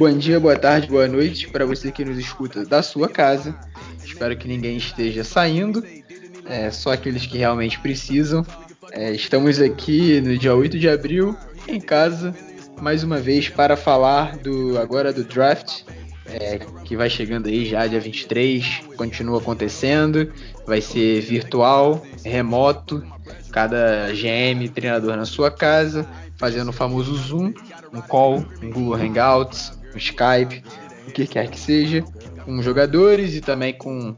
Bom dia, boa tarde, boa noite para você que nos escuta da sua casa. Espero que ninguém esteja saindo, é, só aqueles que realmente precisam. É, estamos aqui no dia 8 de abril, em casa, mais uma vez para falar do agora do draft, é, que vai chegando aí já dia 23, continua acontecendo, vai ser virtual, remoto, cada GM treinador na sua casa, fazendo o famoso Zoom, um call, um Google Hangouts, um Skype, o que quer que seja, com jogadores e também com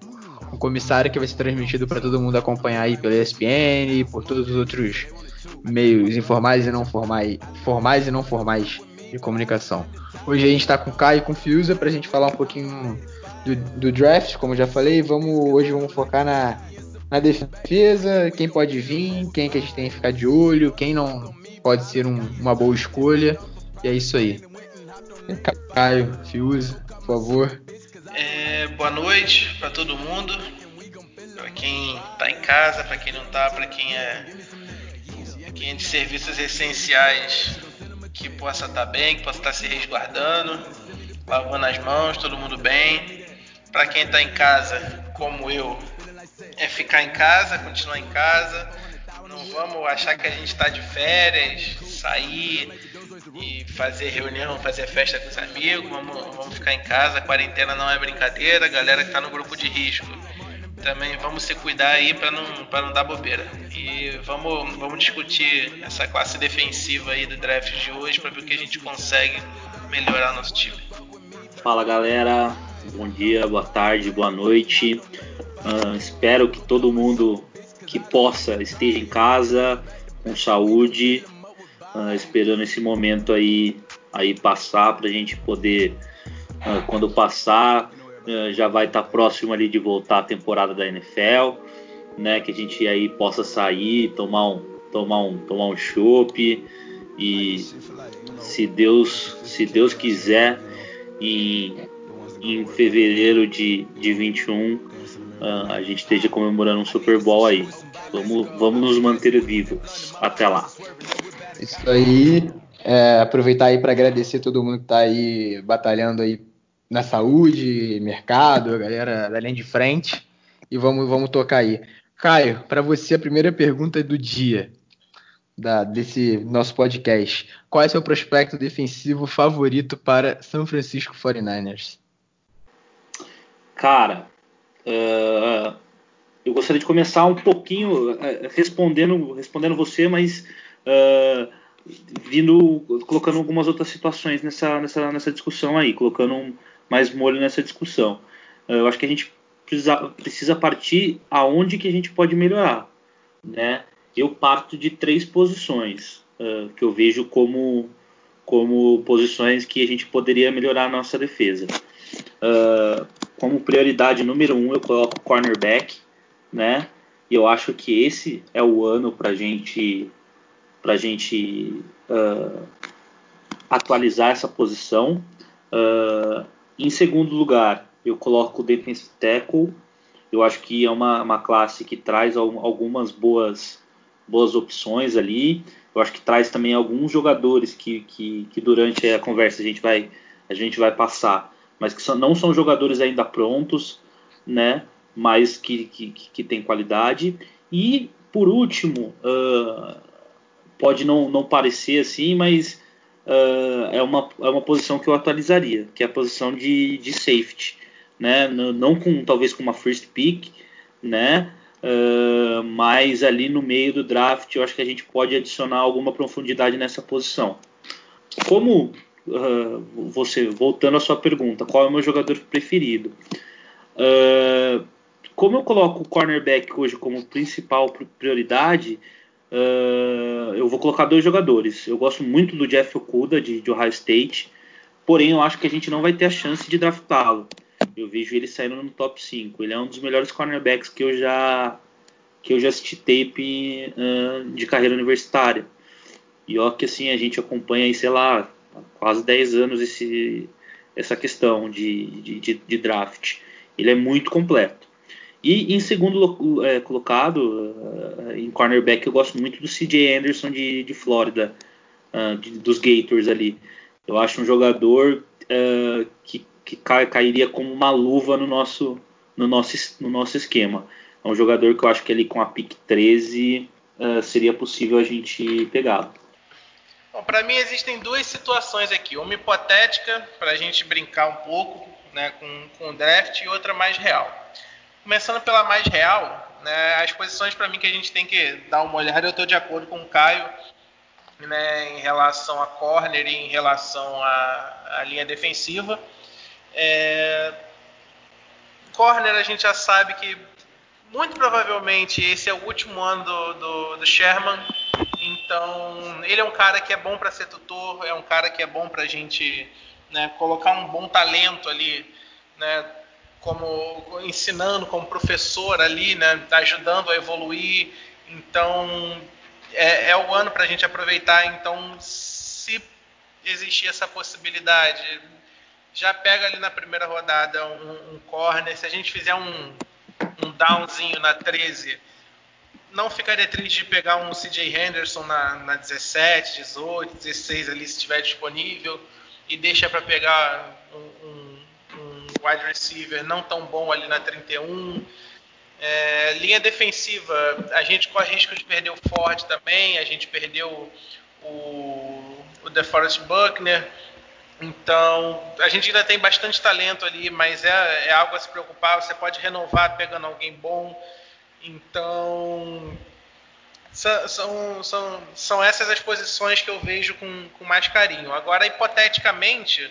um comissário que vai ser transmitido para todo mundo acompanhar aí pela ESPN, por todos os outros meios informais e não formais, formais e não formais de comunicação. Hoje a gente está com o Caio e com o Fiuza para a gente falar um pouquinho do, do, draft, como já falei. Vamos hoje vamos focar na, na defesa, quem pode vir, quem que a gente tem que ficar de olho, quem não pode ser um, uma boa escolha. E é isso aí. Caio, Fiuza, por favor. É, boa noite para todo mundo, para quem está em casa, para quem não está, para quem é, quem é de serviços essenciais que possa estar tá bem, que possa estar tá se resguardando, lavando as mãos, todo mundo bem. Para quem está em casa, como eu, é ficar em casa, continuar em casa. Não vamos achar que a gente está de férias, sair e fazer reunião, fazer festa com os amigos. Vamos, vamos ficar em casa. A quarentena não é brincadeira. A galera que está no grupo de risco também vamos se cuidar aí para não, não dar bobeira. E vamos, vamos discutir essa classe defensiva aí do draft de hoje para ver o que a gente consegue melhorar nosso time. Fala galera, bom dia, boa tarde, boa noite. Uh, espero que todo mundo que possa esteja em casa com saúde, uh, esperando esse momento aí, aí passar para a gente poder, uh, quando passar, uh, já vai estar tá próximo ali de voltar a temporada da NFL, né? Que a gente aí possa sair, tomar um, tomar um, tomar um chopp e se Deus, se Deus quiser, em, em fevereiro de, de 21 a gente esteja comemorando um Super Bowl aí. Vamos, vamos nos manter vivos até lá. Isso aí. É, aproveitar aí para agradecer todo mundo que está aí batalhando aí na saúde, mercado, a galera da linha de frente. E vamos, vamos tocar aí. Caio, para você a primeira pergunta do dia da, desse nosso podcast. Qual é seu prospecto defensivo favorito para São Francisco 49ers? Cara, uh, eu gostaria de começar um pouquinho uh, respondendo, respondendo você, mas uh, vindo colocando algumas outras situações nessa, nessa, nessa discussão aí, colocando mais molho nessa discussão. Uh, eu acho que a gente precisa, precisa partir aonde que a gente pode melhorar, né? Eu parto de três posições uh, que eu vejo como como posições que a gente poderia melhorar a nossa defesa. Uh, como prioridade número um, eu coloco cornerback, né? E eu acho que esse é o ano para gente para a gente uh, atualizar essa posição. Uh, em segundo lugar, eu coloco o defensive tackle. Eu acho que é uma, uma classe que traz algumas boas, boas opções ali. Eu acho que traz também alguns jogadores que, que, que durante a conversa a gente vai, a gente vai passar, mas que são, não são jogadores ainda prontos, né? mas que, que, que tem qualidade. E, por último, uh, pode não, não parecer assim, mas uh, é, uma, é uma posição que eu atualizaria, que é a posição de, de safety, né? Não, com talvez com uma first pick, né? Uh, mas ali no meio do draft eu acho que a gente pode adicionar alguma profundidade nessa posição. Como uh, você voltando à sua pergunta, qual é o meu jogador preferido? Uh, como eu coloco o cornerback hoje como principal prioridade, Uh, eu vou colocar dois jogadores. Eu gosto muito do Jeff Okuda, de, de Ohio State, porém eu acho que a gente não vai ter a chance de draftá-lo. Eu vejo ele saindo no top 5. Ele é um dos melhores cornerbacks que eu já que eu já assisti tape uh, de carreira universitária. E ó que assim, a gente acompanha aí, sei lá, quase 10 anos esse, essa questão de, de, de, de draft. Ele é muito completo. E em segundo é, colocado, uh, em cornerback, eu gosto muito do CJ Anderson de, de Flórida, uh, dos Gators ali. Eu acho um jogador uh, que, que cai, cairia como uma luva no nosso, no, nosso, no nosso esquema. É um jogador que eu acho que ele com a pick 13 seria possível a gente pegá-lo. Bom, para mim existem duas situações aqui. Uma hipotética, para a gente brincar um pouco né, com, com o draft, e outra mais real. Começando pela mais real, né, as posições para mim que a gente tem que dar uma olhada, eu estou de acordo com o Caio né, em relação a corner e em relação à, linha defensiva. É, corner a gente já sabe que muito provavelmente esse é o último ano do, do, do Sherman, então ele é um cara que é bom para ser tutor, é um cara que é bom para a gente né, colocar um bom talento ali, né, como ensinando como professor ali, né, tá ajudando a evoluir. Então é, é o ano para a gente aproveitar. Então, se existir essa possibilidade, já pega ali na primeira rodada um, um corner. Se a gente fizer um, um downzinho na 13, não ficaria triste de pegar um CJ Henderson na, na 17, 18, 16 ali se estiver disponível e deixa para pegar um, um wide receiver não tão bom ali na 31. É, linha defensiva, a gente corre risco de perder o Ford também, a gente perdeu o, o DeForest Buckner. Então, a gente ainda tem bastante talento ali, mas é, é algo a se preocupar. Você pode renovar pegando alguém bom. Então, são, são, são essas as posições que eu vejo com, com mais carinho. Agora, hipoteticamente,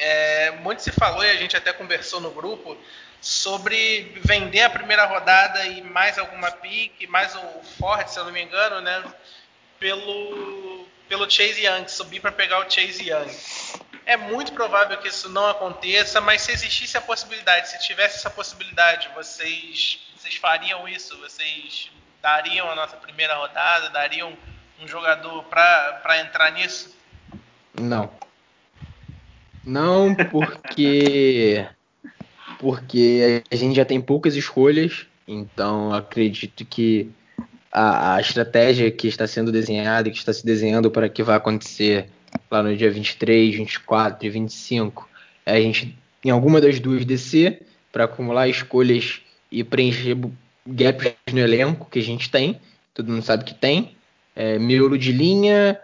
é, muito se falou e a gente até conversou no grupo sobre vender a primeira rodada e mais alguma pique, mais o Ford, se eu não me engano, né? Pelo, pelo Chase Young, subir para pegar o Chase Young. É muito provável que isso não aconteça, mas se existisse a possibilidade, se tivesse essa possibilidade, vocês, vocês fariam isso? Vocês dariam a nossa primeira rodada? Dariam um jogador para entrar nisso? Não. Não, porque porque a gente já tem poucas escolhas, então acredito que a, a, estratégia que está sendo desenhada e que está se desenhando para que vai acontecer lá no dia 23, 24 e 25 é a gente em alguma das duas descer para acumular escolhas e preencher gaps no elenco que a gente tem, todo mundo sabe que tem, é, miolo de linha,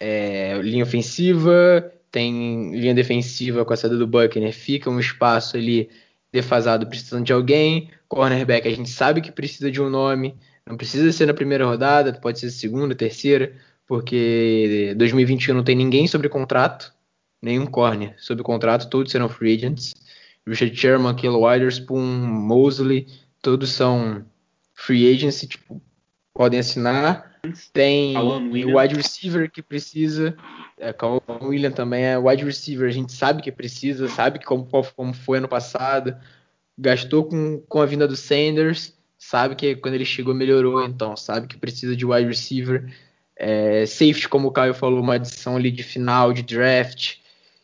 é, linha ofensiva tem linha defensiva com a saída do Buckner, fica um espaço ali defasado precisando de alguém. Cornerback, a gente sabe que precisa de um nome, não precisa ser na primeira rodada, pode ser segunda, terceira, porque 2021 não tem ninguém sobre contrato, nenhum corner sobre contrato, todos serão free agents. Richard Sherman, Kilo Witherspoon, Mosley, todos são free agents, tipo, podem assinar. Tem o wide receiver que precisa. É, o William também é wide receiver. A gente sabe que precisa, sabe como, como foi ano passado. Gastou com, com a vinda do Sanders. Sabe que quando ele chegou melhorou, então sabe que precisa de wide receiver. É, safety, como o Caio falou, uma adição ali de final de draft,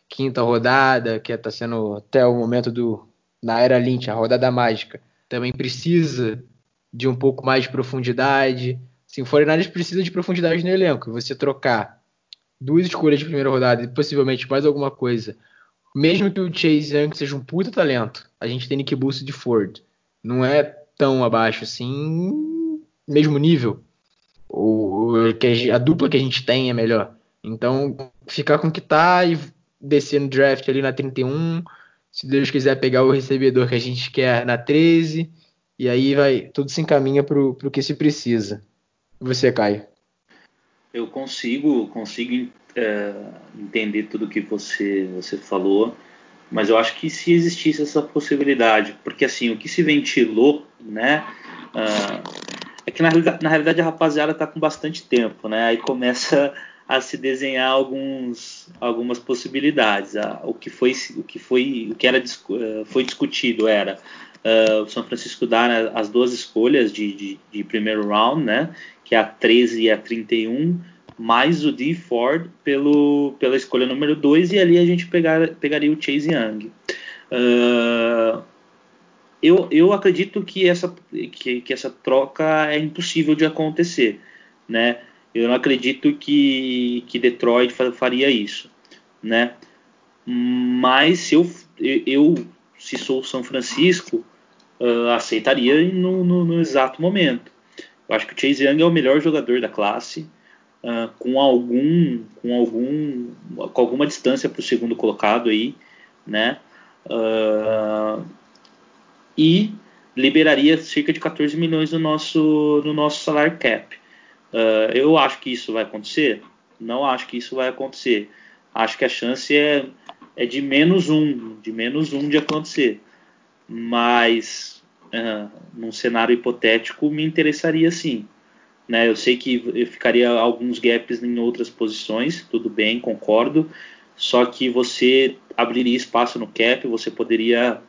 quinta rodada, que está sendo até o momento do na era Lynch, a rodada mágica. Também precisa de um pouco mais de profundidade. Sim, o 49 precisa de profundidade no elenco. Você trocar duas escolhas de primeira rodada e possivelmente mais alguma coisa, mesmo que o Chase Young seja um puta talento, a gente tem Nick Boost de Ford. Não é tão abaixo assim, mesmo nível. A dupla que a gente tem é melhor. Então, ficar com o que tá e descer no draft ali na 31. Se Deus quiser pegar o recebedor que a gente quer na 13. E aí vai, tudo se encaminha para o que se precisa. Você, Caio? Eu consigo, consigo é, entender tudo que você, você falou, mas eu acho que se existisse essa possibilidade, porque assim, o que se ventilou, né, uh, é que na na realidade a rapaziada está com bastante tempo, né, aí começa a se desenhar alguns, algumas possibilidades. Ah, o que foi, o que foi, o que era eh, foi discutido era uh, o São Francisco dar as duas escolhas de, de, de, primeiro round, né? Que é a 13 e a 31, mais o D Ford pelo, pela escolha número 2, e ali a gente pegar, pegaria o Chase Young. Uh, eu, eu acredito que essa, que, que essa troca é impossível de acontecer, né? Eu não acredito que, que Detroit faria isso, né? Mas se eu, eu se sou São Francisco, uh, aceitaria no, no, no, exato momento. Eu acho que o Chase Young é o melhor jogador da classe, uh, com algum, com algum, com alguma distância para o segundo colocado aí, né? Uh, e liberaria cerca de 14 milhões no nosso, no nosso salário cap. Uh, eu acho que isso vai acontecer? Não acho que isso vai acontecer. Acho que a chance é, é de menos um, de menos um de acontecer. Mas num cenário hipotético me interessaria sim. Né? Eu sei que ficaria alguns gaps em outras posições, tudo bem, concordo. Só que você abriria espaço no cap, você poderia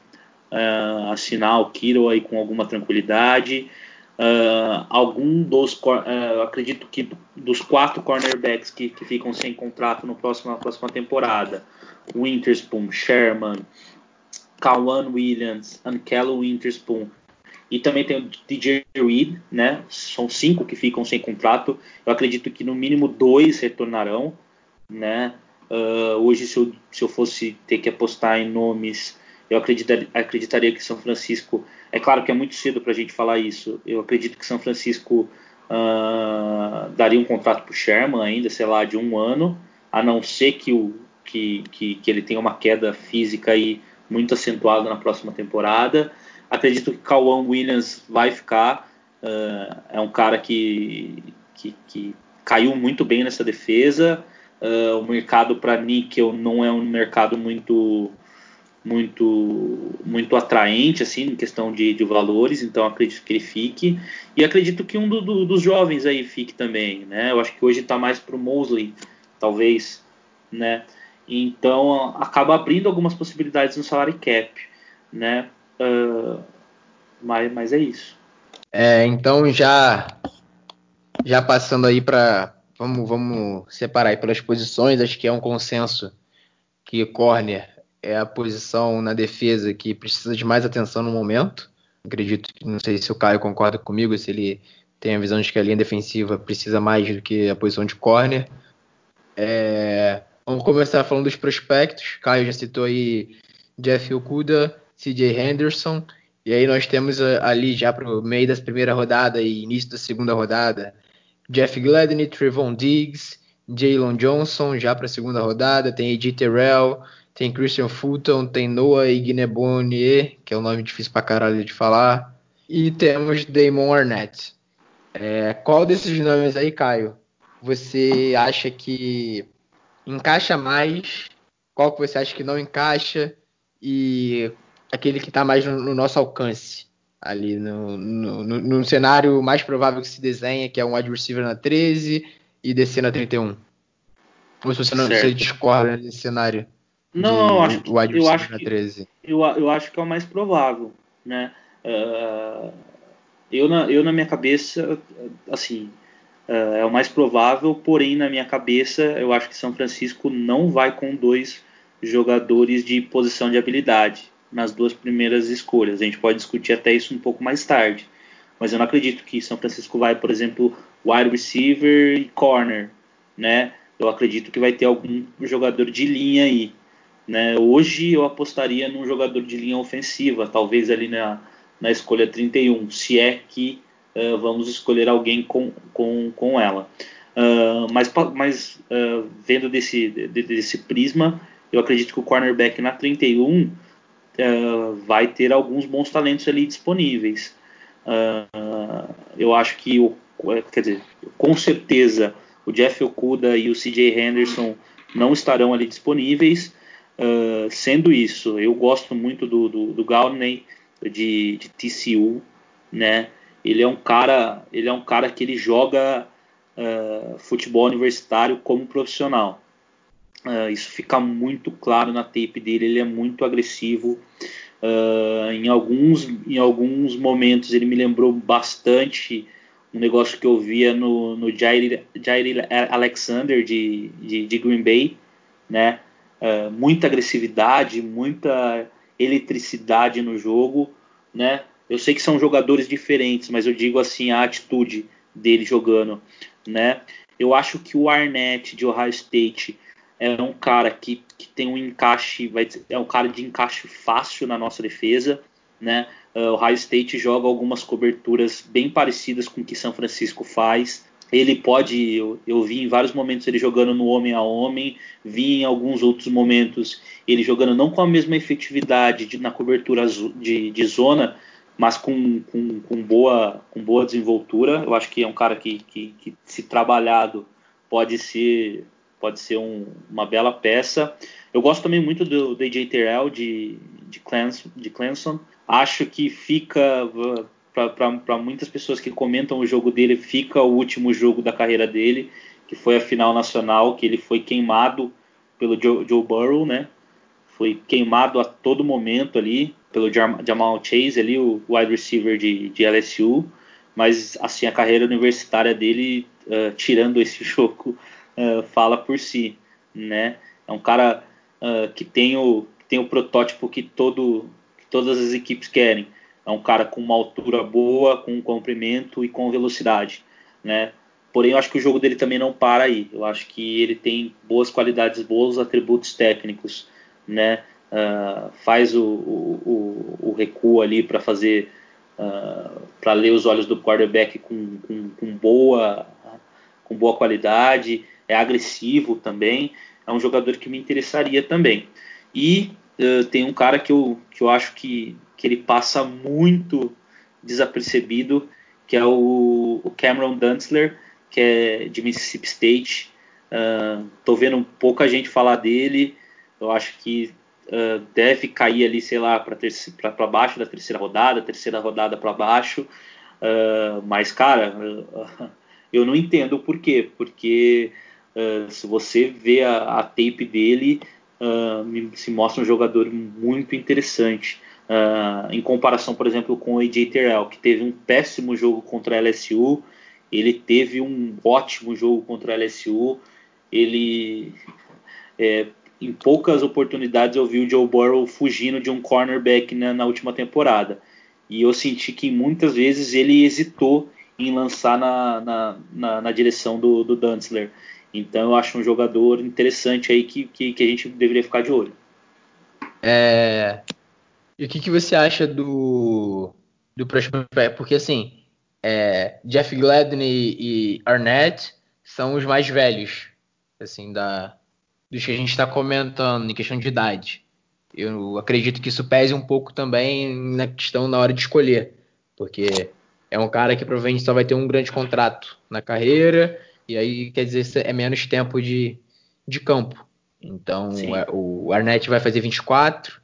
uh, assinar o Kiro aí com alguma tranquilidade. Uh, algum dos, uh, acredito que dos quatro cornerbacks que, que ficam sem contrato no próximo, na próxima temporada, Winterspoon, Sherman, Kawan Williams, Ankello Winterspoon e também tem o DJ Reed, né? São cinco que ficam sem contrato. Eu acredito que no mínimo dois retornarão, né? Uh, hoje, se eu, se eu fosse ter que apostar em nomes eu acreditaria, acreditaria que São Francisco. É claro que é muito cedo para a gente falar isso. Eu acredito que São Francisco uh, daria um contrato para o Sherman ainda, sei lá, de um ano, a não ser que, o, que, que, que ele tenha uma queda física aí muito acentuada na próxima temporada. Acredito que Kawan Williams vai ficar. Uh, é um cara que, que, que, caiu muito bem nessa defesa. Uh, o mercado para níquel não é um mercado muito muito muito atraente assim em questão de, de, valores então acredito que ele fique e acredito que um do, do, dos jovens aí fique também né eu acho que hoje está mais para o Mosley talvez né então acaba abrindo algumas possibilidades no salário cap né uh, mas, mas é isso é, então já já passando aí para vamos vamos separar aí pelas posições acho que é um consenso que corner é a posição na defesa que precisa de mais atenção no momento. Acredito não sei se o Caio concorda comigo, se ele tem a visão de que a linha defensiva precisa mais do que a posição de corner. É, vamos começar falando dos prospectos. Caio já citou aí Jeff Okuda, CJ Henderson. E aí nós temos ali já para o meio da primeira rodada e início da segunda rodada Jeff Gladney, Trevon Diggs, Jalen Johnson já para a segunda rodada. Tem AJ Terrell, tem Christian Fulton, tem Noah Ignebonier, que é um nome difícil pra caralho de falar. E temos Damon Arnett. É, qual desses nomes aí, Caio, você acha que encaixa mais? Qual que você acha que não encaixa? E aquele que está mais no, no, nosso alcance? Ali no, no, no, cenário mais provável que se desenha, que é um wide receiver na 13 e descer na 31. Ou se você não você discorda nesse cenário? Não, eu acho, eu acho que 13. Eu, eu acho que é o mais provável, né? Uh, eu, na, eu na minha cabeça, assim, uh, é o mais provável, porém na minha cabeça eu acho que São Francisco não vai com dois jogadores de posição de habilidade nas duas primeiras escolhas. A gente pode discutir até isso um pouco mais tarde, mas eu não acredito que São Francisco vai, por exemplo, wide receiver e corner, né? Eu acredito que vai ter algum jogador de linha aí. Né? Hoje eu apostaria num jogador de linha ofensiva, talvez ali na, na escolha 31, se é que uh, vamos escolher alguém com, com, com ela. Uh, mas mas uh, vendo desse, desse prisma, eu acredito que o cornerback na 31 vai ter alguns bons talentos ali disponíveis. eu acho que, o, quer dizer, com certeza o Jeff Okuda e o CJ Henderson não estarão ali disponíveis. Uh, sendo isso, eu gosto muito do, do, do Gaudney de, de, TCU, né? Ele é um cara, ele é um cara que ele joga uh, futebol universitário como profissional. Uh, isso fica muito claro na tape dele. Ele é muito agressivo. em alguns, em alguns momentos ele me lembrou bastante um negócio que eu via no, no Jair, Jair Alexander de, de, de Green Bay, né? uh, muita agressividade, muita eletricidade no jogo, né? Eu sei que são jogadores diferentes, mas eu digo assim a atitude dele jogando, né? Eu acho que o Arnett de Ohio State é um cara que, que tem um encaixe, vai, é um cara de encaixe fácil na nossa defesa, né? Uh, o Ohio State joga algumas coberturas bem parecidas com o que São Francisco faz. Ele pode, eu, eu, vi em vários momentos ele jogando no homem a homem, vi em alguns outros momentos ele jogando não com a mesma efetividade de, na cobertura de, de zona, mas com, com, com, boa, com boa desenvoltura. Eu acho que é um cara que, que, que se trabalhado, pode ser, pode ser um, uma bela peça. Eu gosto também muito do, do AJ Terrell de, de, Clemson, de Clemson. Acho que fica, para muitas pessoas que comentam o jogo dele, fica o último jogo da carreira dele, que foi a final nacional, que ele foi queimado pelo Joe, Joe Burrow, né? Foi queimado a todo momento ali pelo Jamal Chase, ali, o wide receiver de, de LSU. Mas, assim, a carreira universitária dele, uh, tirando esse jogo, uh, fala por si, né? É um cara uh, que tem o, tem o protótipo que, todo, que todas as equipes querem. É um cara com uma altura boa, com um comprimento e com velocidade, né? Porém, eu acho que o jogo dele também não para aí. Eu acho que ele tem boas qualidades, bons atributos técnicos, né? Uh, faz o, o, o, recuo ali para fazer uh, para ler os olhos do quarterback com, com, com, boa com boa qualidade é agressivo também é um jogador que me interessaria também. E uh, tem um cara que eu, que eu acho que, que ele passa muito desapercebido que é o, o Cameron Dunstler que é de Mississippi State. Uh, tô vendo pouca gente falar dele eu acho que uh, deve cair ali, sei lá, para baixo da terceira rodada, terceira rodada para baixo. Uh, mas, cara, uh, eu não entendo o porquê. Porque se você vê a, a tape dele, se mostra um jogador muito interessante. em comparação, por exemplo, com o AJ Terrell, que teve um péssimo jogo contra a LSU, ele teve um ótimo jogo contra a LSU. Ele é, em poucas oportunidades eu vi o Joe Burrow fugindo de um cornerback na, na última temporada. E eu senti que muitas vezes ele hesitou em lançar na, na, na, na direção do, do Duntzler. Então eu acho um jogador interessante aí que, que, que a gente deveria ficar de olho. É... E o que, que você acha do, do próximo Porque assim, é, Jeff Gladden e, e Arnett são os mais velhos assim da, dos que a gente está comentando em questão de idade. Eu acredito que isso pese um pouco também na questão na hora de escolher, porque é um cara que provavelmente só vai ter um grande contrato na carreira, e aí quer dizer é menos tempo de, de campo. Então é, o Arnett vai fazer 24,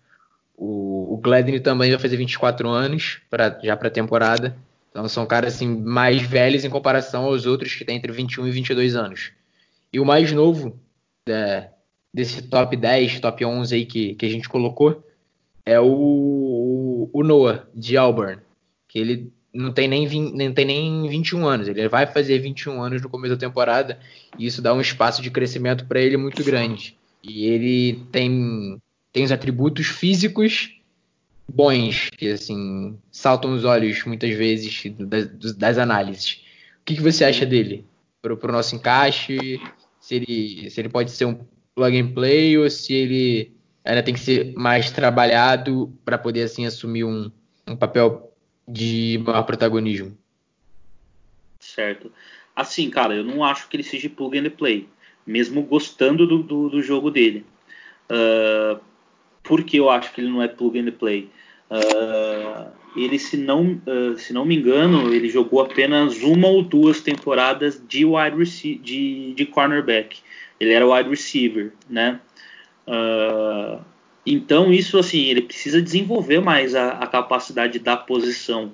o, o Gladney também vai fazer 24 anos pra, já para a temporada. Então são caras assim mais velhos em comparação aos outros que têm entre 21 e 22 anos. E o mais novo é, desse top 10, top 11 aí que, que a gente colocou, é o, o Noah, de Auburn, que ele não tem, nem 20, não tem nem 21 anos, ele vai fazer 21 anos no começo da temporada, e isso dá um espaço de crescimento para ele muito grande. E ele tem, tem os atributos físicos bons, que assim, saltam os olhos muitas vezes das, das análises. O que, que você acha dele? Para o nosso encaixe, se ele, se ele pode ser um plug and play ou se ele ainda tem que ser mais trabalhado para poder assim assumir um, um papel de maior protagonismo. Certo. Assim, cara, eu não acho que ele seja plug and play, mesmo gostando do, do, do jogo dele. Uh, por que eu acho que ele não é plug and play? Uh, ele, se não, uh, se não me engano, ele jogou apenas uma ou duas temporadas de wide de, de cornerback ele era wide receiver, né? Uh, então isso assim, ele precisa desenvolver mais a, a, capacidade da posição,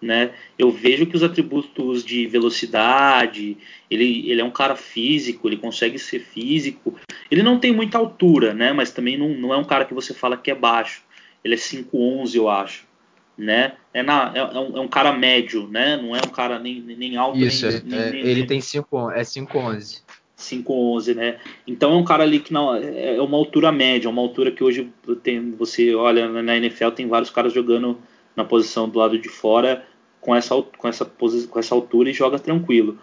né? Eu vejo que os atributos de velocidade, ele, ele é um cara físico, ele consegue ser físico. Ele não tem muita altura, né? Mas também não, não é um cara que você fala que é baixo. Ele é 5'11", eu acho. Né? É, na, é, é, um, é um cara médio, né? Não é um cara nem, nem alto. Isso, nem, é, nem, ele nem... tem 5, é 5'11". 5'11", né? Então é um cara ali que não é, é uma altura média, uma altura que hoje tem, você olha na NFL tem vários caras jogando na posição do lado de fora com essa, com essa, com essa altura e joga tranquilo.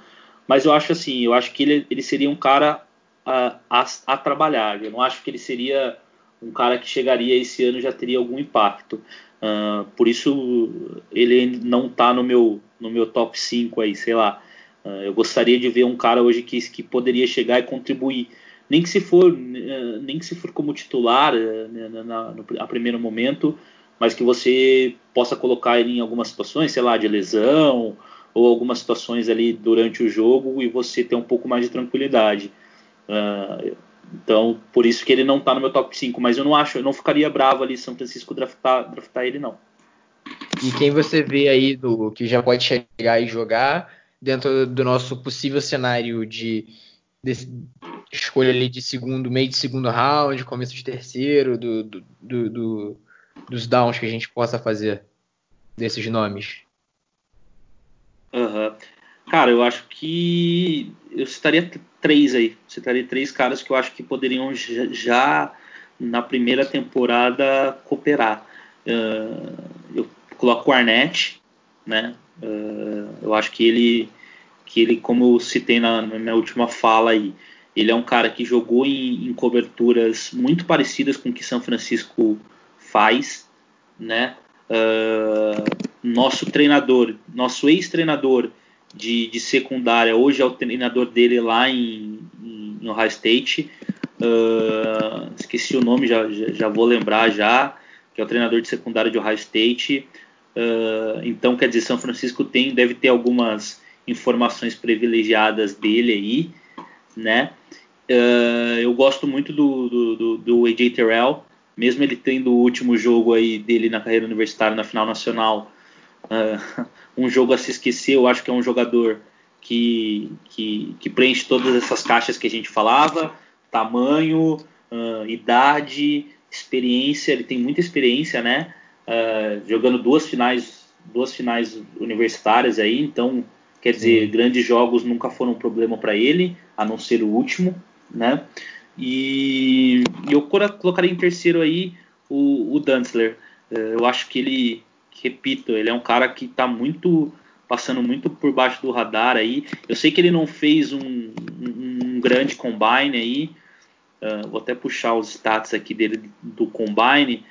Mas eu acho assim, eu acho que ele, ele seria um cara a, a, a trabalhar. Eu não acho que ele seria um cara que chegaria esse ano já teria algum impacto. Uh, por isso ele não está no meu, no meu top 5 aí, sei lá. Uh, eu gostaria de ver um cara hoje que, que poderia chegar e contribuir. Nem que se for, uh, nem que se for como titular né, na, na, no a primeiro momento, mas que você possa colocar ele em algumas situações, sei lá, de lesão ou algumas situações ali durante o jogo e você ter um pouco mais de tranquilidade. Uh, então, por isso que ele não está no meu top 5, mas eu não acho, eu não ficaria bravo ali São Francisco draftar, draftar ele não. E quem você vê aí do que já pode chegar e jogar dentro do nosso possível cenário de, de escolha ali de segundo, meio de segundo round, começo de terceiro, do, do, do, do dos downs que a gente possa fazer desses nomes? Uhum. Cara, eu acho que eu citaria três aí. Citaria três caras que eu acho que poderiam já na primeira temporada cooperar. Uh, eu coloco o Arnett, né? Uh, eu acho que ele, que ele, como eu citei na, na, minha última fala aí, ele é um cara que jogou em, em coberturas muito parecidas com o que São Francisco faz, né? Uh, nosso treinador, nosso ex-treinador de, de, secundária, hoje é o treinador dele lá em, em Ohio State. Uh, esqueci o nome, já, já, já, vou lembrar já, que é o treinador de secundária de Ohio State. Uh, então, quer dizer, São Francisco tem, deve ter algumas informações privilegiadas dele aí, né? Uh, eu gosto muito do, do, do, do AJ Terrell, mesmo ele tendo o último jogo aí dele na carreira universitária na final nacional, uh, um jogo a se esquecer, eu acho que é um jogador que, que, que preenche todas essas caixas que a gente falava, tamanho, idade, experiência, ele tem muita experiência, né? Uh, jogando duas finais, duas finais universitárias aí, então quer dizer, Sim. grandes jogos nunca foram um problema para ele, a não ser o último, né? E, eu colocaria em terceiro aí o, o Dantzler. É, eu acho que ele, repito, ele é um cara que está muito passando muito por baixo do radar aí. Eu sei que ele não fez um, um, um grande combine aí. Uh, vou até puxar os stats aqui dele do combine,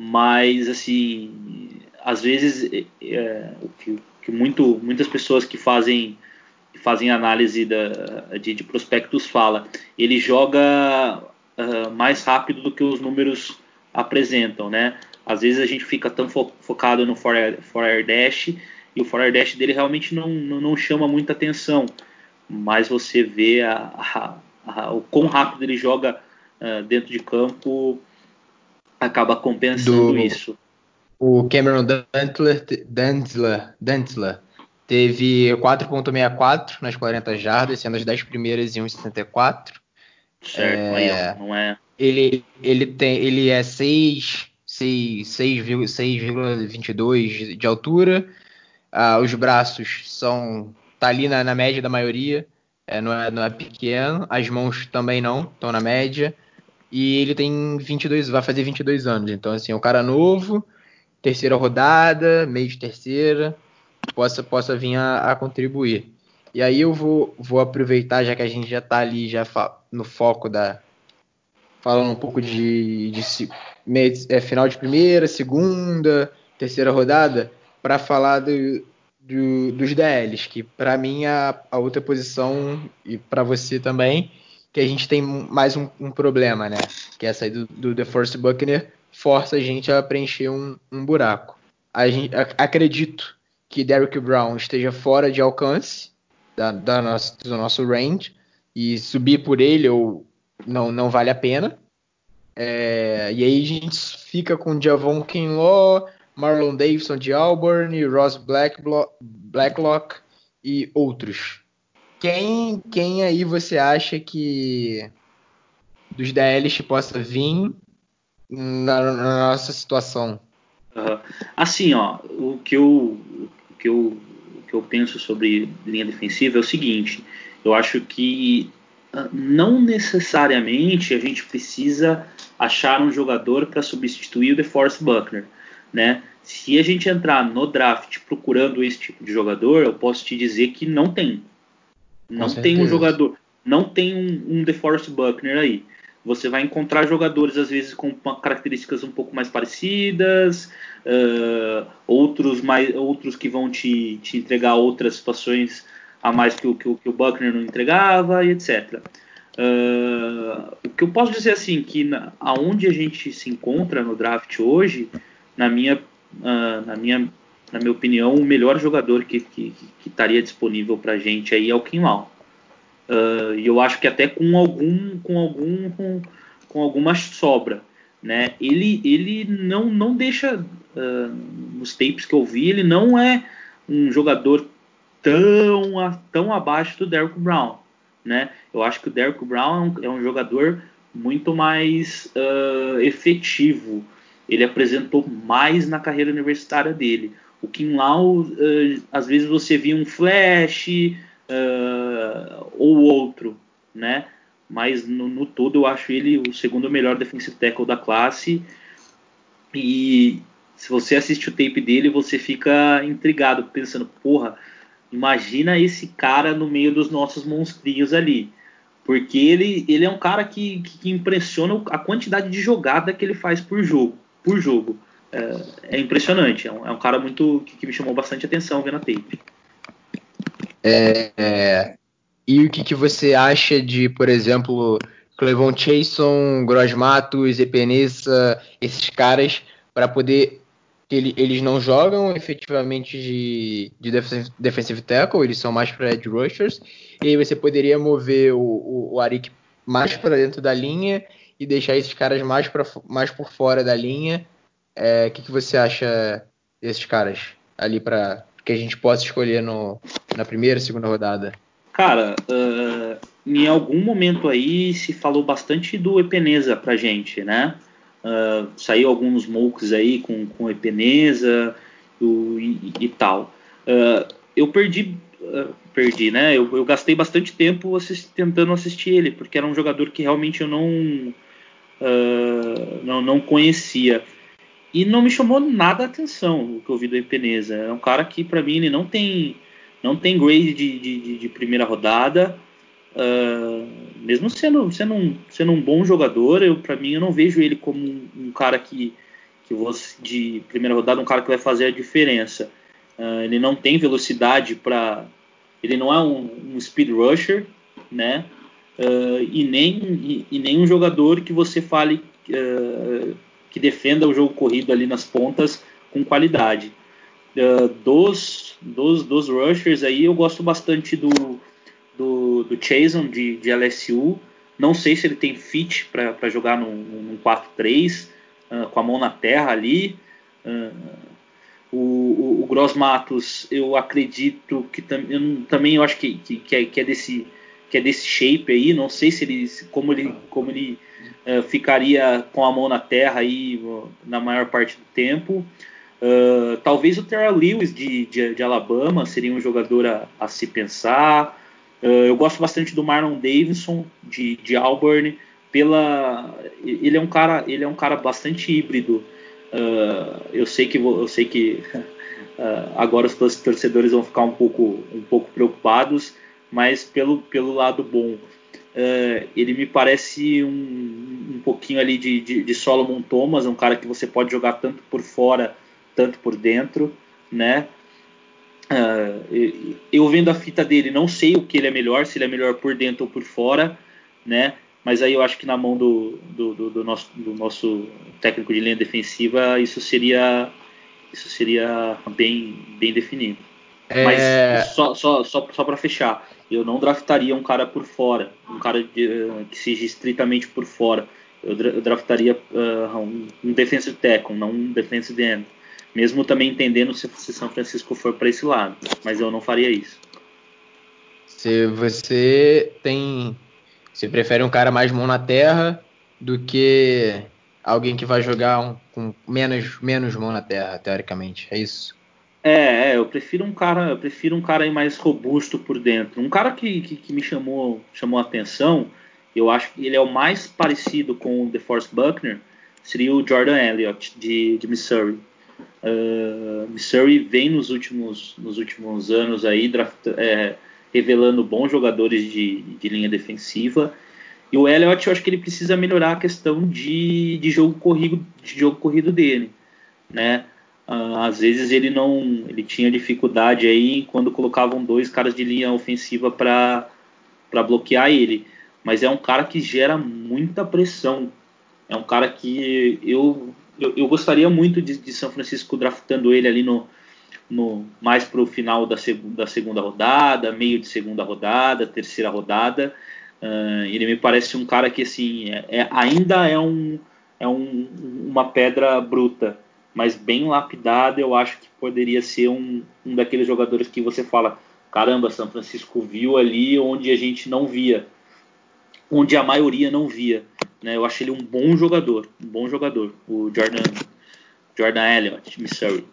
mas assim, às vezes é, é o que, que muito, muitas pessoas que fazem fazem análise da, de, de, prospectos fala, ele joga uh, mais rápido do que os números apresentam, né? Às vezes a gente fica tão fo focado no Fire, Fire Dash e o Fire Dash dele realmente não, não, não chama muita atenção, mas você vê a, a, a, o quão rápido ele joga uh, dentro de campo acaba compensando do, isso. O Cameron Dantler Teve 4.64 nas 40 jardas, sendo as 10 primeiras em 1,64. Certo, é, aí, não é. Ele, ele, tem, ele é 6,22 de altura. Ah, os braços são. tá ali na, na média da maioria. É, não, é, não é pequeno. As mãos também não, estão na média. E ele tem 22, vai fazer 22 anos. Então, assim, é um cara novo, terceira rodada, meio de terceira possa, possa vir a, a contribuir. E aí eu vou, vou aproveitar, já que a gente já está ali já no foco da. Falando um pouco de, de, é, final de primeira, segunda, terceira rodada, para falar do, do, dos DLs, que para mim é a, a, outra posição, e para você também, que a gente tem mais um, um problema, né? Que é essa aí do, do The Force Buckner força a gente a preencher um, um buraco. A gente, a, acredito que Derrick Brown esteja fora de alcance da, da nossa, do nosso range e subir por ele ou não, não vale a pena. É, e aí a gente fica com Javon Kinlaw, Marlon Davidson de Auburn, Ross Blackblo Blacklock e outros. Quem, quem aí você acha que dos DLs possa vir na, na nossa situação? Assim, ó, o que eu que eu, que eu penso sobre linha defensiva é o seguinte: eu acho que ah, não necessariamente a gente precisa achar um jogador para substituir o DeForest Buckner. né? Se a gente entrar no draft procurando esse tipo de jogador, eu posso te dizer que não tem. Não tem um jogador, não tem um, um DeForest Buckner aí. Você vai encontrar jogadores às vezes com características um pouco mais parecidas, uh, outros mais, outros que vão te, te entregar outras situações a mais que o, que o, que o Buckner não entregava e etc. Uh, o que eu posso dizer assim que na, aonde a gente se encontra no draft hoje, na minha, uh, na minha, na minha opinião, o melhor jogador que, que, que estaria disponível para a gente aí é o Kim Lau. Uh, e eu acho que até com algum, com algum, com, com alguma sobra, né? Ele, ele não, não deixa nos tapes que eu vi, ele não é um jogador tão, tão abaixo do Derrick Brown, né? Eu acho que o Derrick Brown é um, jogador muito mais uh, efetivo. Ele apresentou mais na carreira universitária dele. O Kim Lau, uh, às vezes você via um flash uh, ou outro, né? Mas no, no, todo eu acho ele o segundo melhor defensive tackle da classe. E se você assiste o tape dele, você fica intrigado, pensando, porra, Imagina esse cara no meio dos nossos monstrinhos ali. Porque ele, ele é um cara que, que impressiona a quantidade de jogada que ele faz por jogo. Por jogo. É, é impressionante. É um, é um, cara muito que, que, me chamou bastante atenção vendo a tape. É, é, e o que, que você acha de, por exemplo, Clevon Chason, Gros Matos, Epenesa, esses caras, para poder ele, eles não jogam efetivamente de, de defensive, defensive tackle, eles são mais para edge rushers, e aí você poderia mover o, o, o Arik mais para dentro da linha e deixar esses caras mais, pra, mais por fora da linha. O é, que, que você acha desses caras ali para que a gente possa escolher no, na primeira, segunda rodada? Cara, uh, em algum momento aí se falou bastante do Epeneza pra gente, né? Uh, saiu alguns mocks aí com, com Epeneza e, e, tal. Uh, eu perdi, perdi, né? Eu, eu, gastei bastante tempo assist, tentando assistir ele, porque era um jogador que realmente eu não, não, não conhecia. E não me chamou nada a atenção o que eu vi do Epeneza. É um cara que, para mim, ele não tem, não tem grade de, de, de primeira rodada. Uh, mesmo sendo, sendo, um, sendo um bom jogador, eu para mim eu não vejo ele como um, um, cara que, que você, de primeira rodada, um cara que vai fazer a diferença. Uh, ele não tem velocidade para. Ele não é um, um speed rusher, né? Uh, e, nem, e, e, nem um jogador que você fale que defenda o jogo corrido ali nas pontas com qualidade. dos, dos, dos rushers aí, eu gosto bastante do, do, do Chason de, de LSU. Não sei se ele tem fit para jogar num, num 4-3, uh, ah, com a mão na terra ali. Uh, o, o, o Gross Matos, eu acredito que tam, eu, também eu acho que, que, que, é, que, é, desse, que é desse shape aí. Não sei se ele, como ele, como ele uh, ficaria com a mão na terra aí na maior parte do tempo. Uh, talvez o Terrell Lewis de, de, de, Alabama seria um jogador a, a se pensar. Uh, eu gosto bastante do Marlon Davidson de, de Auburn pela ele é um cara ele é um cara bastante híbrido uh, eu sei que eu sei que agora os torcedores vão ficar um pouco um pouco preocupados mas pelo pelo lado bom ele me parece um, um pouquinho ali de, de, de Solomon Thomas um cara que você pode jogar tanto por fora tanto por dentro né Uh, eu vendo a fita dele, não sei o que ele é melhor, se ele é melhor por dentro ou por fora, né? Mas aí eu acho que na mão do, do, do, do nosso, do nosso técnico de linha defensiva isso seria isso seria bem, bem definido. É... Mas só, só, só, só para fechar, eu não draftaria um cara por fora, um cara de, que seja estritamente por fora. Eu, draftaria uh, um, um defensive tackle, não um defensive end mesmo também entendendo se, se São Francisco for para esse lado, mas eu não faria isso. Se você tem, você prefere um cara mais mão na terra do que alguém que vai jogar um, com menos menos mão na terra, teoricamente, é isso? É, é, eu prefiro um cara, eu prefiro um cara mais robusto por dentro. Um cara que, que, que, me chamou chamou a atenção, eu acho que ele é o mais parecido com o DeForest Buckner, seria o Jordan Elliott de, de Missouri. Uh, Missouri vem nos últimos, nos últimos anos aí draft, é, revelando bons jogadores de, de linha defensiva. E o Elliott, eu acho que ele precisa melhorar a questão de, de jogo corrido, de jogo corrido dele, né? Uh, às vezes ele não, ele tinha dificuldade aí quando colocavam dois caras de linha ofensiva para para bloquear ele, mas é um cara que gera muita pressão. É um cara que eu eu, eu gostaria muito de, de, São Francisco draftando ele ali no, no mais para o final da, seg da segunda rodada, meio de segunda rodada, terceira rodada. Uh, ele me parece um cara que assim é, é, ainda é, um, é um, uma pedra bruta, mas bem lapidada. Eu acho que poderia ser um, um daqueles jogadores que você fala: caramba, São Francisco viu ali onde a gente não via, onde a maioria não via. Né? Eu acho ele um bom jogador, um bom jogador, o Jordan, Jordan Elliott, Missouri.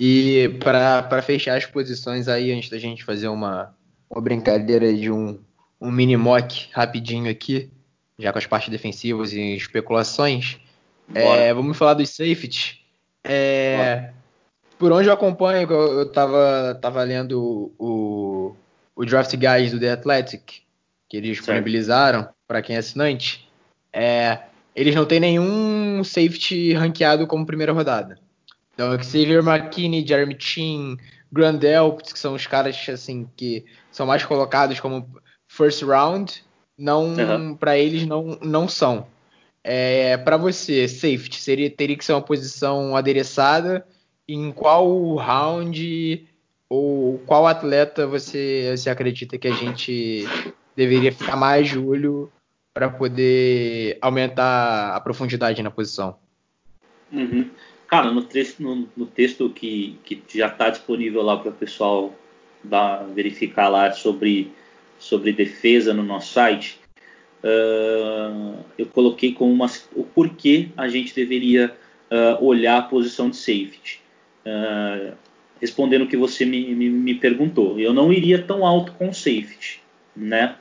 E para fechar as posições aí, antes da gente fazer uma, uma brincadeira de um, um mini mock rapidinho aqui, já com as partes defensivas e especulações, é, vamos falar dos safeties. É, por onde eu acompanho, eu, eu tava, tava lendo o, o Draft Guide do The Athletic, que eles disponibilizaram para quem é assinante. É, eles não têm nenhum safety ranqueado como primeira rodada. Então, Xavier McKinney, Jeremy Chin, Grand Elks, que são os caras assim que são mais colocados como first round, não uhum. para eles não, não são. É, para você, safety seria teria que ser uma posição adereçada. Em qual round ou qual atleta você, você acredita que a gente deveria ficar mais de olho para poder aumentar a profundidade na posição? Uhum. Cara, no no, no texto que, que já está disponível lá para o pessoal dar, verificar lá sobre, sobre defesa no nosso site, uh, eu coloquei como uma, o porquê a gente deveria uh, olhar a posição de safety. Uh, respondendo o que você me, me, me, perguntou, eu não iria tão alto com safety, né?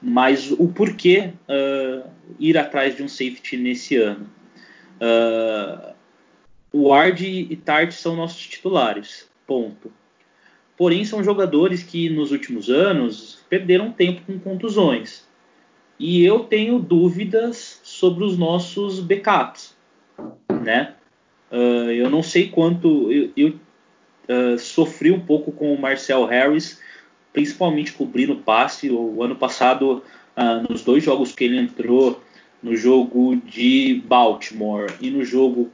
Mas o porquê ir atrás de um safety nesse ano? Uh, Ward e Tart são nossos titulares. Ponto. Porém, são jogadores que nos últimos anos perderam tempo com contusões. E eu tenho dúvidas sobre os nossos backups. Né? Uh, eu não sei quanto. Eu, eu uh, sofri um pouco com o Marcel Harris, principalmente cobrindo passe. O ano passado, uh, nos dois jogos que ele entrou, no jogo de Baltimore e no jogo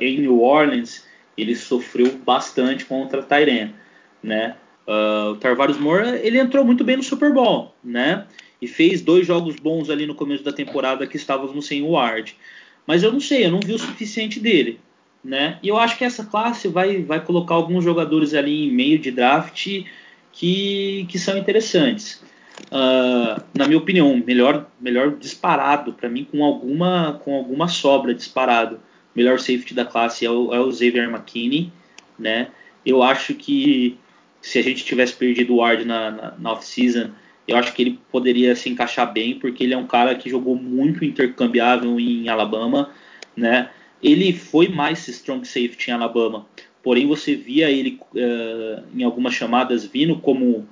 em New Orleans, ele sofreu bastante contra Tyren, né? Uh, o Tarvaris Moore, ele entrou muito bem no Super Bowl, né? E fez dois jogos bons ali no começo da temporada que estávamos sem o Ward. Mas eu não sei, eu não vi o suficiente dele, né? E eu acho que essa classe vai, vai colocar alguns jogadores ali em meio de draft que, que são interessantes. Uh, na minha opinião, melhor, melhor disparado para mim com alguma com alguma sobra disparado melhor safety da classe é o, é o Xavier McKinney, né? Eu acho que se a gente tivesse perdido o Ward na, na, na off-season, eu acho que ele poderia se encaixar bem, porque ele é um cara que jogou muito intercambiável em Alabama, né? Ele foi mais strong safety em Alabama, porém você via ele uh, em algumas chamadas vindo como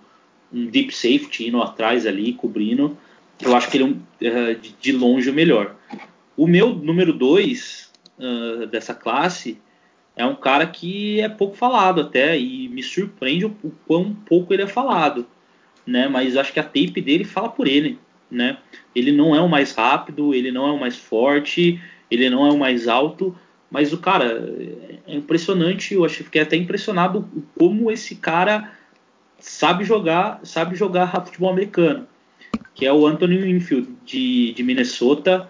um deep safety, indo atrás ali, cobrindo. Eu acho que ele é uh, de, longe o melhor. O meu número 2, uh, dessa classe é um cara que é pouco falado até e me surpreende o, o quão pouco ele é falado, né? Mas acho que a tape dele fala por ele, né? Ele não é o mais rápido, ele não é o mais forte, ele não é o mais alto, mas o cara é impressionante. Eu acho que fiquei até impressionado como esse cara sabe jogar, sabe jogar futebol americano, que é o Anthony Winfield de, de Minnesota.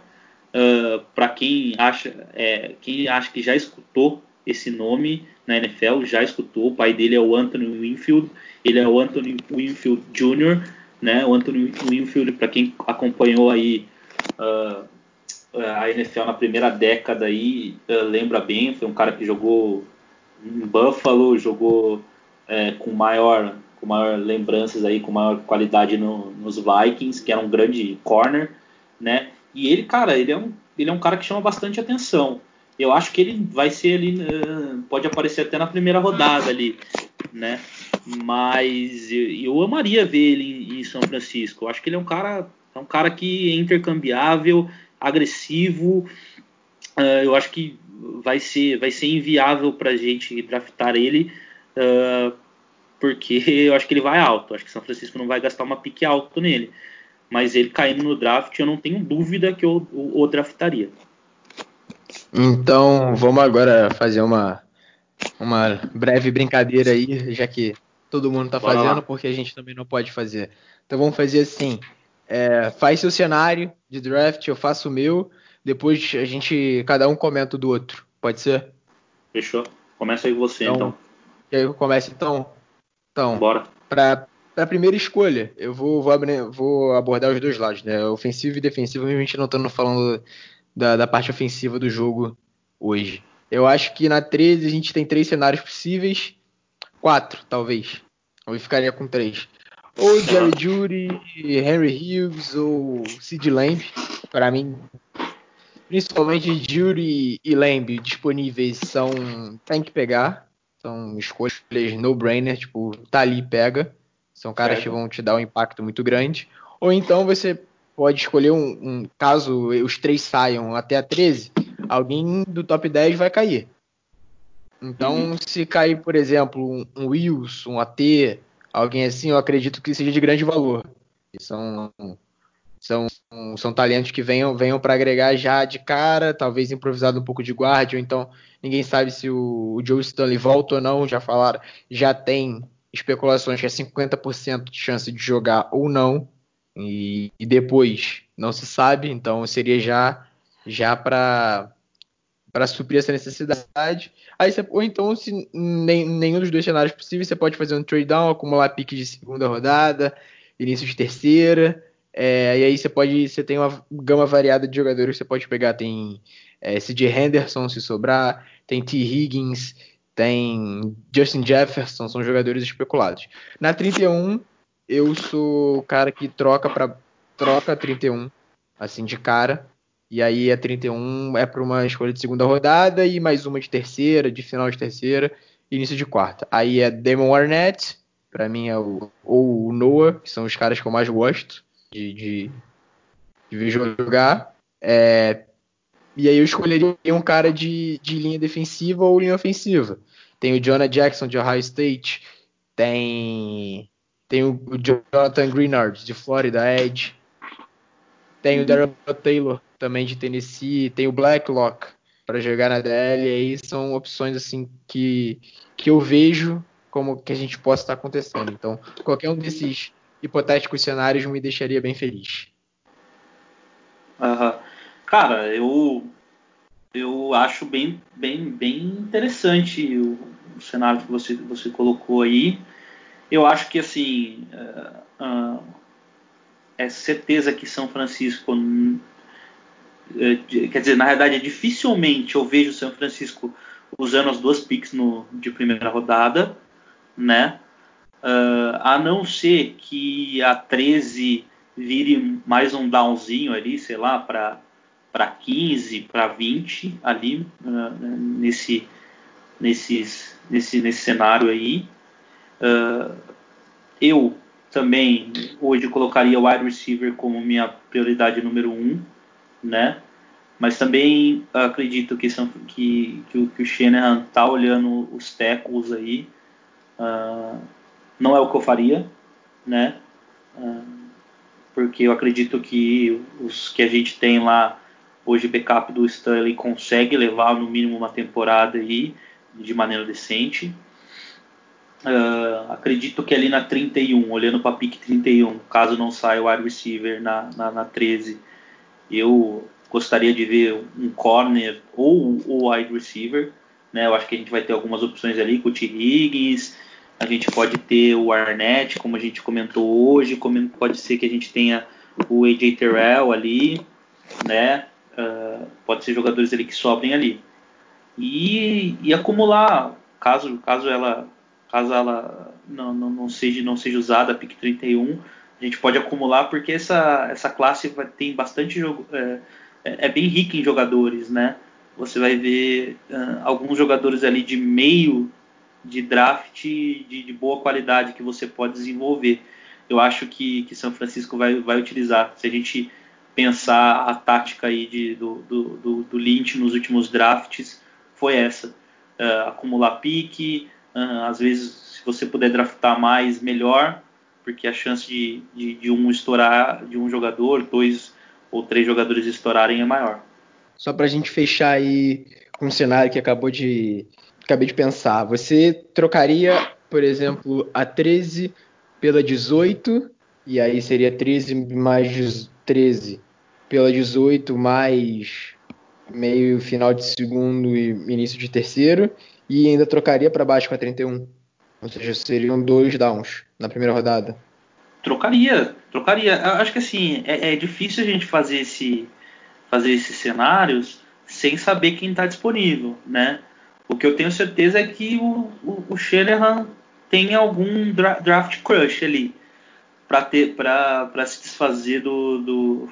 Uh, para quem acha, é, quem acha que já escutou esse nome na NFL, já escutou. O pai dele é o Anthony Winfield, ele é o Anthony Winfield Jr., né? O Anthony Winfield, para quem acompanhou aí uh, a NFL na primeira década aí, uh, lembra bem, foi um cara que jogou em Buffalo, jogou é, com maior com maior lembranças aí, com maior qualidade no, nos Vikings, que era um grande corner, né? E ele, cara, ele é um, ele é um cara que chama bastante atenção. Eu acho que ele vai ser ali, uh, pode aparecer até na primeira rodada ali, né? Mas eu, amaria ver ele em São Francisco. Eu acho que ele é um cara, é um cara que é intercambiável, agressivo. Uh, eu acho que vai ser, vai ser inviável para a gente draftar ele, uh, porque eu acho que ele vai alto. Eu acho que São Francisco não vai gastar uma pique alto nele. Mas ele caindo no draft, eu não tenho dúvida que eu o draftaria. Então, vamos agora fazer uma, uma breve brincadeira aí, já que todo mundo está fazendo, porque a gente também não pode fazer. Então vamos fazer assim: é, faz seu cenário de draft, eu faço o meu, depois a gente, cada um comenta do outro. Pode ser? Fechou. Começa aí você então. então. E aí eu começo então? Então, bora. Para a primeira escolha, eu vou, vou, vou, abordar os dois lados, né? Ofensivo e defensivo, a gente não estando falando da, da parte ofensiva do jogo hoje. Eu acho que na 13 a gente tem três cenários possíveis. Quatro, talvez. Eu ficaria com três. Ou Jerry Judy, Henry Hughes ou Sid Lamb. Para mim, principalmente Judy e Lamb disponíveis são. Tem que pegar. São escolhas no-brainer, tipo, tá ali pega. São caras certo. que vão te dar um impacto muito grande. Ou então você pode escolher um, um, caso os três saiam até a 13, alguém do top 10 vai cair. Então, uhum. se cair, por exemplo, um, um Wilson, um AT, alguém assim, eu acredito que seja de grande valor. São, são, são talentos que venham, venham para agregar já de cara, talvez improvisado um pouco de guarda, ou então ninguém sabe se o, o Joe Stanley volta ou não, já falaram, já tem especulações que é 50% de chance de jogar ou não. E, e depois não se sabe, então seria já já para para suprir essa necessidade. Aí você, ou então, se nem, nenhum dos dois cenários possíveis, você pode fazer um trade down, acumular pique de segunda rodada, início de terceira. É, e aí você pode, você tem uma gama variada de jogadores que você pode pegar. Tem é, CJ Henderson, se sobrar, tem T. Higgins, tem Justin Jefferson, são jogadores especulados. Na 31, eu sou o cara que troca para troca 31, assim de cara. E aí a 31 é para uma escolha de segunda rodada e mais uma de terceira, de final de terceira, início de quarta. Aí é Damon Arnett, para mim é o ou o Noah, que são os caras que eu mais gosto de, de, de ver jogar. É, e aí eu escolheria um cara de, de linha defensiva ou linha ofensiva. Tem o Jonah Jackson de Ohio State, tem tem o, Jonathan Greenard, de Florida Edge. Tem o Daryl Taylor, também de Tennessee. Tem o Blacklock para jogar na DL. E aí são opções assim que, que eu vejo como que a gente possa estar acontecendo. Então, qualquer um desses hipotéticos cenários me deixaria bem feliz. Uhum. Cara, eu eu acho bem, bem, bem interessante o, o cenário que você, você colocou aí eu acho que assim uh, uh, é certeza que São Francisco uh, quer dizer na realidade é dificilmente eu vejo São Francisco usando as duas picks no, de primeira rodada né? A não ser que a 13 vire mais um downzinho ali sei lá para para 15 para 20 ali nesse nesses nesse nesse cenário aí Uh, eu também hoje colocaria o wide receiver como minha prioridade número um, né? Mas também acredito que, são, que, que, o, que o Shanahan tá olhando os tackles aí. Uh, não é o que eu faria, né? Uh, porque eu acredito que os que a gente tem lá hoje, backup do Stanley, consegue levar no mínimo uma temporada aí de maneira decente. Uh, acredito que ali na 31, olhando para a pick 31, caso não saia o wide receiver na, na, na 13, eu gostaria de ver um corner ou o wide receiver. Né? Eu acho que a gente vai ter algumas opções ali com o T. Higgins, a gente pode ter o Arnett, como a gente comentou hoje, como pode ser que a gente tenha o AJ Terrell ali, né? Uh, pode ser jogadores ali que sobrem ali. E, e acumular, caso, caso ela caso ela não, não, não, seja, não seja usada a PIC 31, a gente pode acumular porque essa, essa classe vai, tem bastante jogo, é, é, é, bem rica em jogadores, né? você vai ver uh, alguns jogadores ali de meio de draft de, de, boa qualidade que você pode desenvolver. Eu acho que, que São Francisco vai, vai utilizar. Se a gente pensar a tática aí de, do, do, do, do Lynch nos últimos drafts, foi essa. Uh, acumular pique, uh, às vezes se você puder draftar mais, melhor, porque a chance de, de, de um estourar, de um jogador, dois ou três jogadores estourarem é maior. Só para a gente fechar aí com um cenário que acabou de acabei de pensar. Você trocaria, por exemplo, a 13 pela 18 e aí seria 13 mais 13 pela 18 mais meio final de segundo e início de terceiro e ainda trocaria para baixo com a 31. Ou seja, seriam dois downs na primeira rodada. Trocaria, trocaria. Eu acho que assim, é, é, difícil a gente fazer, esse, fazer esses cenários sem saber quem está disponível, né? O que eu tenho certeza é que o, o, o Shanahan tem algum dra draft crush ali para ter para se desfazer do, do,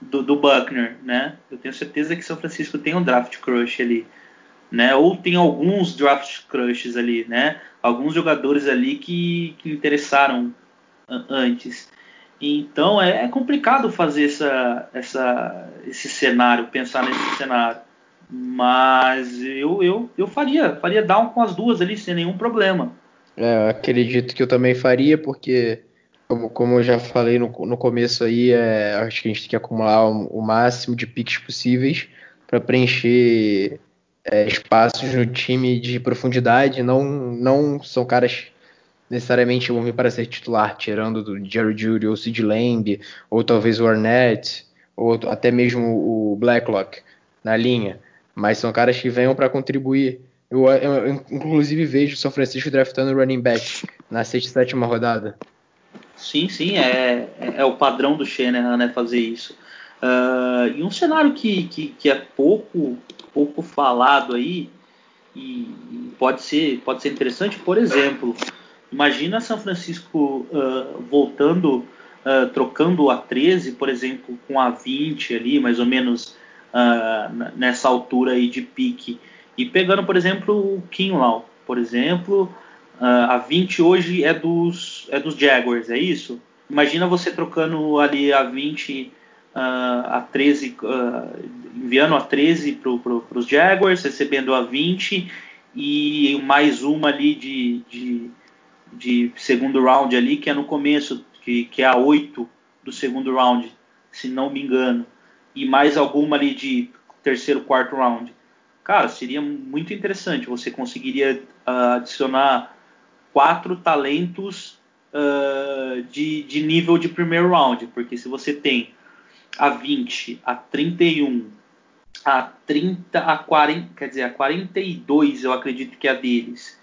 do, do Buckner, né? Eu tenho certeza que São Francisco tem um draft crush ali né? Ou tem alguns draft crushes ali, né? Alguns jogadores ali que, que interessaram antes. Então é, é, complicado fazer essa, essa, esse cenário, pensar nesse cenário. Mas eu, eu, eu faria, faria down com as duas ali sem nenhum problema. É, eu acredito que eu também faria, porque como, como eu já falei no, no começo aí, é, acho que a gente tem que acumular o, o máximo de piques possíveis para preencher é, espaços no time de profundidade, não, não são caras necessariamente vão vir para ser titular, tirando do Jerry Judy ou Sid Lamb, ou talvez o Arnett, ou até mesmo o Blacklock na linha, mas são caras que venham para contribuir. Eu, eu, eu, inclusive vejo o São Francisco draftando running back na sexta e sétima rodada. Sim, sim, é, é, é o padrão do Shanahan, né, fazer isso. Uh, e um cenário que, que, que é pouco pouco falado aí e, pode ser pode ser interessante. Por exemplo imagina São Francisco uh, voltando uh, trocando a 13 por exemplo com a 20 ali mais ou menos uh, nessa altura aí de pique. E pegando por exemplo o Kinlaw por exemplo a 20 hoje é dos é dos Jaguars é isso? Imagina você trocando ali a 20 uh, a 13, uh, enviando a 13 para pro, os Jaguars, recebendo a 20 e mais uma ali de, de, de, segundo round ali, que é no começo, que, que é a 8 do segundo round, se não me engano, e mais alguma ali de terceiro, quarto round. Cara, seria muito interessante. Você conseguiria uh, adicionar quatro talentos uh, de, de nível de primeiro round, porque se você tem a 20, a 31, a 30, a 40, quer dizer, a 42 eu acredito que é a deles.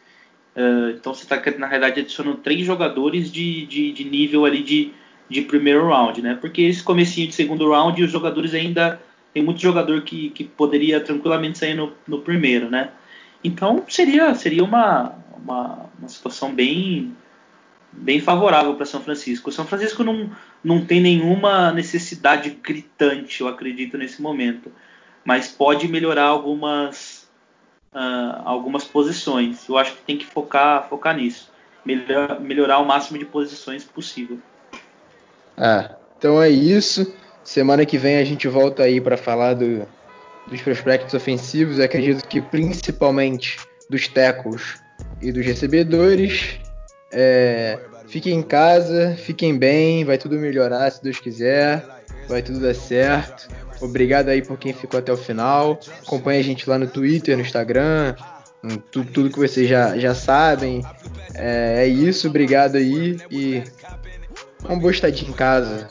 Uh, então você está, na realidade, adicionando três jogadores de, de, de, nível ali de, de primeiro round, né? Porque esse comecinho de segundo round, os jogadores ainda... Tem muito jogador que, que poderia tranquilamente sair no, no primeiro, né? Então seria, seria uma, uma, uma situação bem, bem favorável para São Francisco. São Francisco não, não tem nenhuma necessidade gritante, eu acredito, nesse momento, mas pode melhorar algumas, uh, algumas posições. Eu acho que tem que focar, focar nisso, melhor, melhorar o máximo de posições possível. Ah, então é isso. Semana que vem a gente volta aí para falar do, dos prospectos ofensivos. Eu acredito que principalmente dos tackles e dos recebedores. É, fiquem em casa, fiquem bem, vai tudo melhorar se Deus quiser, vai tudo dar certo. Obrigado aí por quem ficou até o final. Acompanhe a gente lá no Twitter, no Instagram, tudo, tudo que vocês já, já sabem. É, é isso, obrigado aí e um bom estadia em casa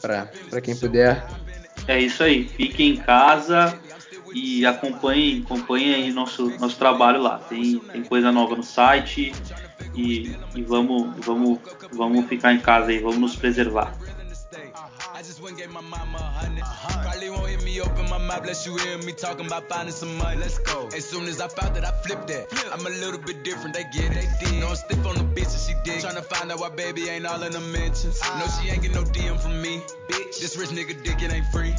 para quem puder. É isso aí, fiquem em casa e acompanhem, acompanhem aí nosso, nosso trabalho lá. Tem, tem coisa nova no site, e, e vamos, vamos, vamos ficar em casa aí, vamos nos preservar. I just went gave my mama a hundred. Uh-huh. Probably won't hit me open my mouth, bless you hear me talking about finding some money. Let's go. As soon as I found that, I flipped that. I'm a little bit different, they get it. They did. No, I'm stiff on the bitch and she did. Tryna find out why baby ain't all in the mentions. Uh, no, she ain't get no DM from me. Bitch, this rich nigga dick, it ain't free.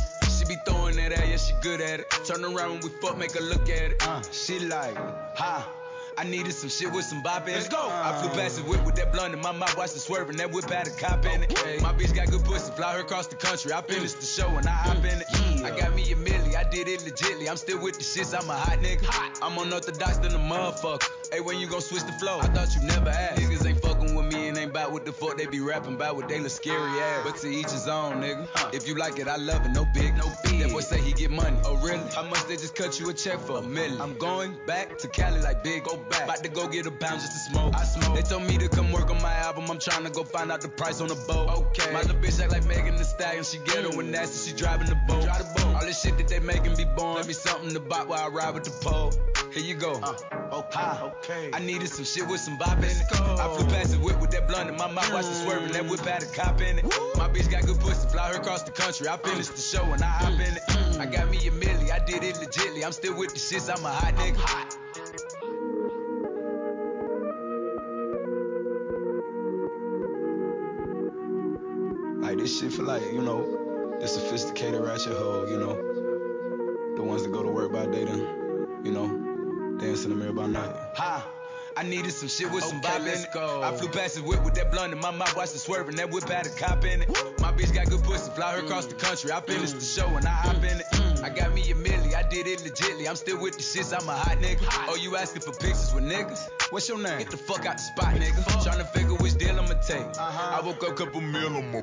be throwing that at, yeah, she good at it. Turn around when we fuck, make her look at it. Uh, she like, ha. I needed some shit with some bop in Let's it. go. I flew past the whip with that blunt in my mouth, watched it swerving. That whip had a cop in it. Okay. My bitch got good pussy, fly her across the country. I finished the show and I hop in it. Yeah. I got me a milli, I did it legitly. I'm still with the shits, I'm a hot nigga. Hot. I'm unorthodox than a motherfucker. Hey, when you gon' switch the flow? I thought you never asked. Niggas ain't fucking with me and ain't bout what the fuck they be rapping about what they look scary ass. But to each his own, nigga. If you like it, I love it. No big, no big. That boy say he get money. Oh really? How much they just cut you a check for? A million. I'm going back to Cali like big. Go back. About to go get a pound just to smoke. I smoke. They told me to come work on my album. I'm trying to go find out the price on the boat. Okay. My little bitch act like Megan Thee Stallion. She ghetto and nasty. She driving the boat. Drive the boat. All this shit that they making be born. Let me something to buy while I ride with the pole. Here you go. Uh, okay, okay. I needed some shit with some bop in it. I flew past the whip with that blunt in my mouth, watched it swerving. That whip had a cop in it. My bitch got good pussy, fly her across the country. I finished the show and I hop in it. I got me a milli, I did it legitly. I'm still with the shits, I'm a hot nigga. hot. Like this shit for like, you know, the sophisticated ratchet hoe, you know. The ones that go to work by day then, you know, Dance in the mirror by night. Ha! I needed some shit with okay, some bop in it. Go. I flew past the whip with that blunt in my mouth, watched it swerving. That whip had a cop in it. My bitch got good pussy, fly her across the country. I finished the show and I hop in it. I got me a milli, I did it legitly. I'm still with the shits, I'm a hot nigga. Oh, you asking for pictures with niggas? What's your name? Get the fuck out the spot, nigga. Trying to figure which deal I'ma take. Uh-huh. I woke up, couple meal on my